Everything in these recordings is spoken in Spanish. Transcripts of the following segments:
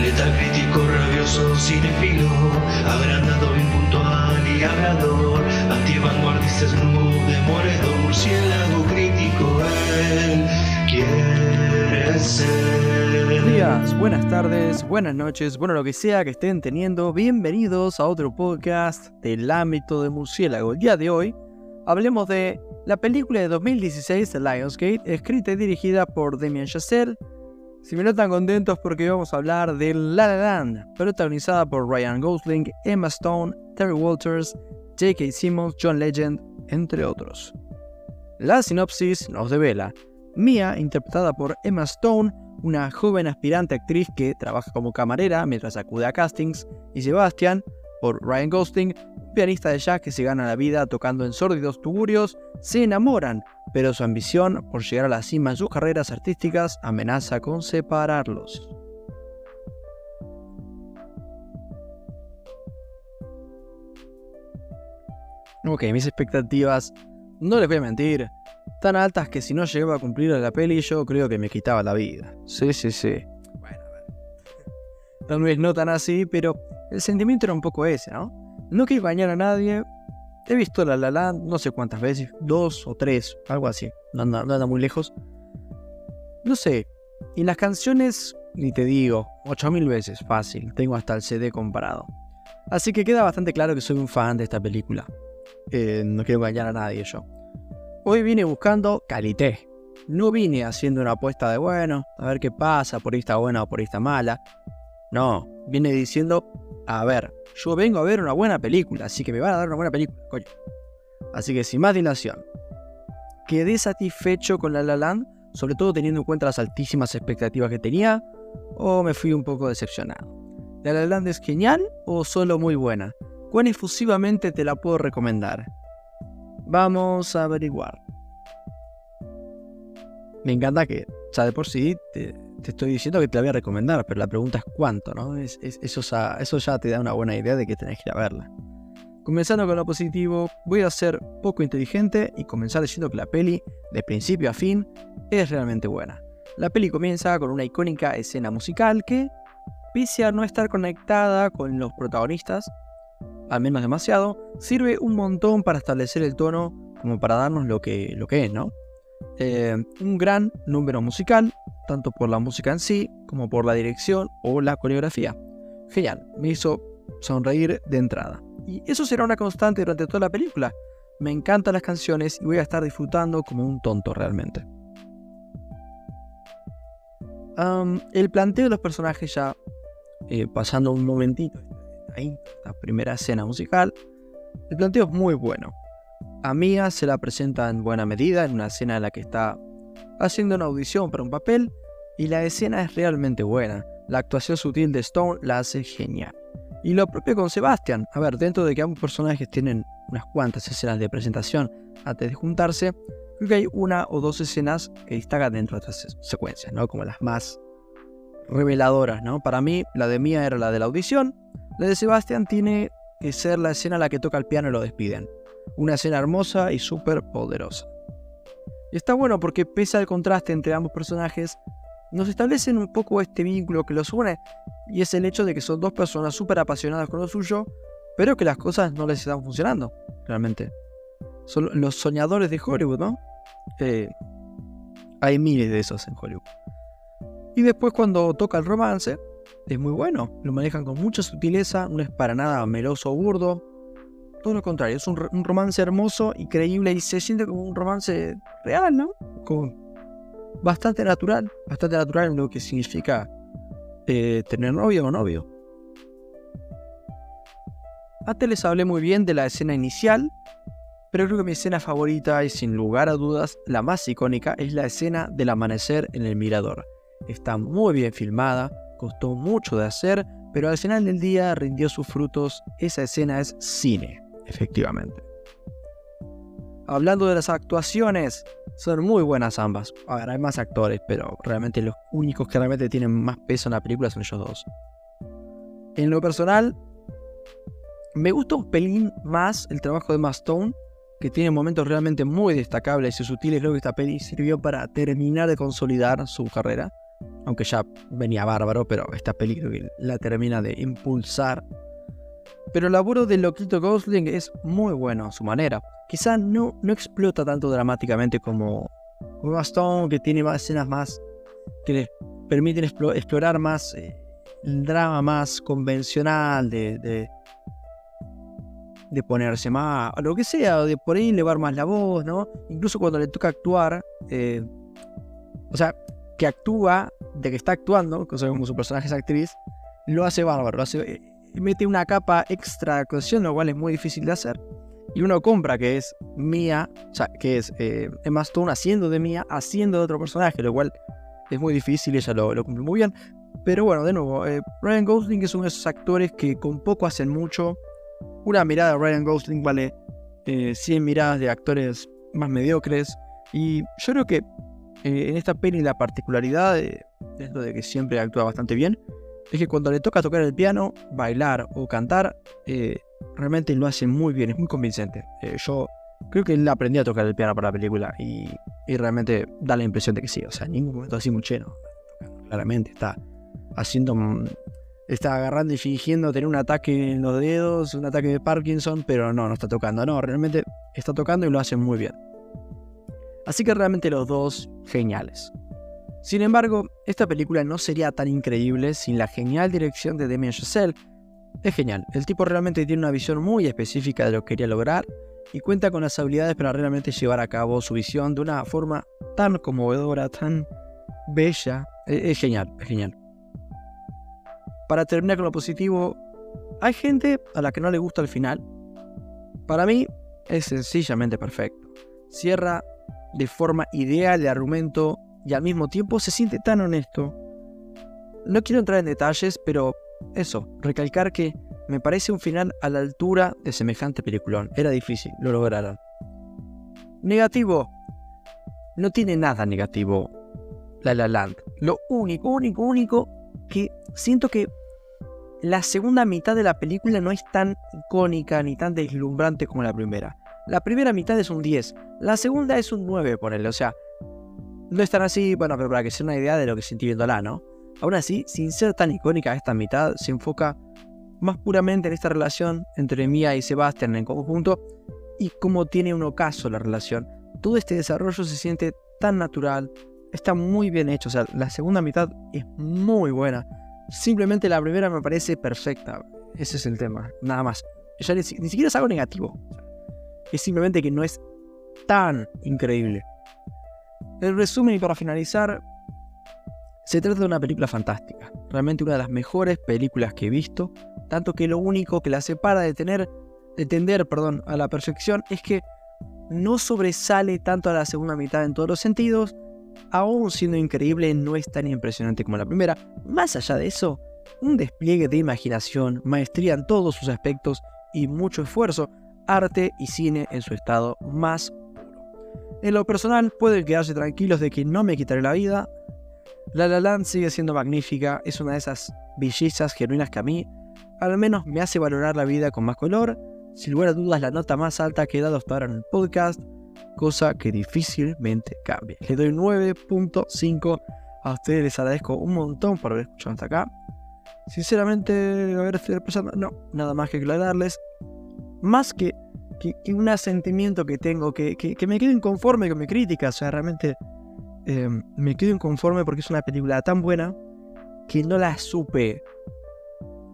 Letal crítico, rabioso, cinefilo, agrandado, impuntual y hablador, antivanguardista, snoop, demoledor, murciélago crítico, él quiere ser. Buenos días, buenas tardes, buenas noches, bueno lo que sea que estén teniendo, bienvenidos a otro podcast del ámbito de murciélago. El día de hoy hablemos de la película de 2016 The Lionsgate, escrita y dirigida por Damien Chazelle. Si me notan contentos porque vamos a hablar de La La Land, protagonizada por Ryan Gosling, Emma Stone, Terry Walters, J.K. Simmons, John Legend, entre otros. La sinopsis nos devela Mia, interpretada por Emma Stone, una joven aspirante actriz que trabaja como camarera mientras acude a castings, y Sebastian, por Ryan Gosling, pianista de jazz que se gana la vida tocando en sórdidos tuburios, se enamoran, pero su ambición por llegar a la cima en sus carreras artísticas amenaza con separarlos. Ok, mis expectativas, no les voy a mentir, tan altas que si no llegaba a cumplir la peli yo creo que me quitaba la vida. Sí, sí, sí. Bueno, Tal vez no tan así, pero el sentimiento era un poco ese, ¿no? No quiero engañar a nadie. He visto La La Land no sé cuántas veces, dos o tres, algo así. No anda, muy lejos. No sé. Y las canciones, ni te digo, 8000 veces, fácil. Tengo hasta el CD comparado. Así que queda bastante claro que soy un fan de esta película. Eh, no quiero engañar a nadie yo. Hoy vine buscando calité. No vine haciendo una apuesta de bueno, a ver qué pasa, por ahí está buena o por ahí está mala. No, viene diciendo, a ver, yo vengo a ver una buena película, así que me van a dar una buena película, coño. Así que sin más dilación, quedé satisfecho con La La Land, sobre todo teniendo en cuenta las altísimas expectativas que tenía, o me fui un poco decepcionado. ¿La La Land es genial o solo muy buena? ¿Cuán efusivamente te la puedo recomendar? Vamos a averiguar. Me encanta que, ya de por sí, te, te estoy diciendo que te la voy a recomendar, pero la pregunta es cuánto, ¿no? Es, es- eso, ya, te da una buena idea de que tenés que ir a verla. Comenzando con lo positivo, voy a ser poco inteligente y comenzar diciendo que la peli, de principio a fin, es realmente buena. La peli comienza con una icónica escena musical que, pese a no estar conectada con los protagonistas, al menos demasiado, sirve un montón para establecer el tono como para darnos lo que, lo que es, ¿no? Eh, un gran número musical, tanto por la música en sí como por la dirección o la coreografía. Genial, me hizo sonreír de entrada. Y eso será una constante durante toda la película. Me encantan las canciones y voy a estar disfrutando como un tonto realmente. El planteo de los personajes ya eh, pasando un momentito ahí, la primera escena musical, el planteo es muy bueno. A se la presenta en buena medida en una escena en la que está haciendo una audición para un papel y la escena es realmente buena. La actuación sutil de Stone la hace genial. Y lo propio con Sebastian. A ver, dentro de que ambos personajes tienen unas cuantas escenas de presentación antes de juntarse, creo que hay una o dos escenas que destacan dentro de estas se- secuencias, ¿no? Como las más reveladoras, ¿no? Para mí, la de Mia era la de la audición, la de Sebastian tiene que ser la escena en la que toca el piano y lo despiden. Una escena hermosa y súper poderosa. Está bueno porque pese al contraste entre ambos personajes, nos establecen un poco este vínculo que los une, y es el hecho de que son dos personas súper apasionadas con lo suyo, pero que las cosas no les están funcionando, realmente. Son los soñadores de Hollywood, ¿no? Eh, hay miles de esos en Hollywood. Y después cuando toca el romance, es muy bueno, lo manejan con mucha sutileza, no es para nada meloso o burdo, todo lo contrario, es un, romance hermoso y creíble y se siente como un romance real, ¿no? Como bastante natural, bastante natural en lo que significa eh, tener novio o novio. Antes les hablé muy bien de la escena inicial, pero creo que mi escena favorita y sin lugar a dudas la más icónica es la escena del amanecer en el mirador. Está muy bien filmada, costó mucho de hacer, pero al final del día rindió sus frutos. Esa escena es cine, efectivamente. Hablando de las actuaciones, son muy buenas ambas. A ver, hay más actores, pero realmente los únicos que realmente tienen más peso en la película son ellos dos. En lo personal, me gusta un pelín más el trabajo de Emma Stone, que tiene momentos realmente muy destacables y sutiles. Que esta peli sirvió para terminar de consolidar su carrera. aunque ya venía bárbaro, pero esta película la termina de impulsar. Pero el laburo de Loquito Gosling es muy bueno a su manera. Quizá no, no explota tanto dramáticamente como, como Stone, que tiene más escenas más que le permiten explorar más eh, el drama más convencional de, de, ponerse más, lo que sea, de por ahí elevar más la voz, ¿no? Incluso cuando le toca actuar, eh, o sea, que actúa, de que está actuando, como su personaje es actriz, lo hace bárbaro, lo hace, eh, mete una capa extra de actuación, lo cual es muy difícil de hacer. Y uno compra que es Mía, o sea, que es eh, Emma Stone haciendo de Mía, haciendo de otro personaje, lo cual es muy difícil, ella lo, lo cumple muy bien. Pero bueno, de nuevo, eh, Ryan Gosling es uno de esos actores que con poco hacen mucho. Una mirada de Ryan Gosling vale 100 eh, miradas de actores más mediocres. Y yo creo que eh, en esta peli la particularidad, de, lo de que siempre actúa bastante bien, es que cuando le toca tocar el piano, bailar o cantar, realmente lo hace muy bien, es muy convincente. yo creo que él aprendió a tocar el piano para la película y, realmente da la impresión de que sí, o sea, en ningún momento así muy lleno. Claramente está haciendo. Está agarrando y fingiendo tener un ataque en los dedos, un ataque de Parkinson, pero no, no está tocando. No, realmente está tocando y lo hace muy bien. Así que realmente los dos geniales. Sin embargo, esta película no sería tan increíble sin la genial dirección de Damien Chazelle. Es genial, el tipo realmente tiene una visión muy específica de lo que quería lograr y cuenta con las habilidades para realmente llevar a cabo su visión de una forma tan conmovedora, tan bella. E-, es genial, es genial para terminar con lo positivo, hay gente a la que no le gusta el final. Para mí es sencillamente perfecto. Cierra de forma ideal el argumento y al mismo tiempo se siente tan honesto. No quiero entrar en detalles, pero eso, recalcar que me parece un final a la altura de semejante peliculón. Era difícil, lo lograron. Negativo. No tiene nada negativo La La Land. Lo único, único, único que siento que la segunda mitad de la película no es tan icónica ni tan deslumbrante como la primera. La primera mitad es un 10, la segunda es un 9, ponele, o sea, no es tan así, bueno, pero para que sea una idea de lo que sentí viéndola, ¿no? Aún así, sin ser tan icónica esta mitad, se enfoca más puramente en esta relación entre Mia y Sebastian en conjunto y cómo tiene un ocaso la relación. Todo este desarrollo se siente tan natural, está muy bien hecho, o sea, la segunda mitad es muy buena. Simplemente la primera me parece perfecta. Ese es el tema, nada más. Ya ni, siquiera es algo negativo. Es simplemente que no es tan increíble. El resumen y para finalizar, se trata de una película fantástica. Realmente una de las mejores películas que he visto. Tanto que lo único que la separa de tener, de tender, perdón, a la perfección es que no sobresale tanto a la segunda mitad en todos los sentidos, aún siendo increíble, no es tan impresionante como la primera. Más allá de eso, un despliegue de imaginación, maestría en todos sus aspectos y mucho esfuerzo, arte y cine en su estado más. En lo personal, pueden quedarse tranquilos de que no me quitaré la vida. La La sigue siendo magnífica, es una de esas bellezas genuinas que a mí, al menos me hace valorar la vida con más color. Sin lugar a dudas, la nota más alta que he dado hasta ahora en el podcast cosa que difícilmente cambie. Le doy 9.5 a ustedes, les agradezco un montón por haber escuchado hasta acá. Sinceramente, a ver, estoy pasando, no, nada más que aclararles. Más que, que, un sentimiento que tengo, que, que, me quedo inconforme con mi crítica, o sea, realmente eh, me quedo inconforme porque es una película tan buena que no la supe,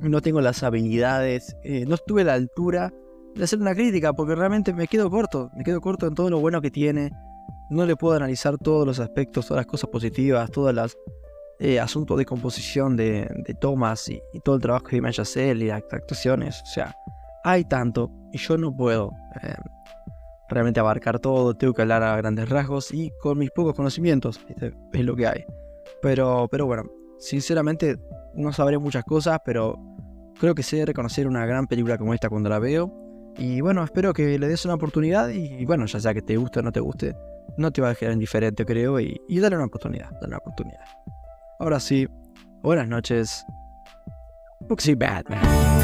no tengo las habilidades, eh, no estuve a la altura de hacer una crítica, porque realmente me quedo corto, me quedo corto en todo lo bueno que tiene. No le puedo analizar todos los aspectos, todas las cosas positivas, todos los eh, asuntos de composición de, de Thomas y, todo el trabajo de Imagine y las actuaciones. O sea, hay tanto y yo no puedo eh, realmente abarcar todo, tengo que hablar a grandes rasgos y con mis pocos conocimientos, es lo que hay. Pero, pero bueno, sinceramente no sabré muchas cosas, pero creo que sé reconocer una gran película como esta cuando la veo y bueno, espero que le des una oportunidad y bueno, ya sea que te guste o no te guste, no te va a dejar indiferente, creo, y, dale una oportunidad, dale una oportunidad. Ahora sí, buenas noches. Batman.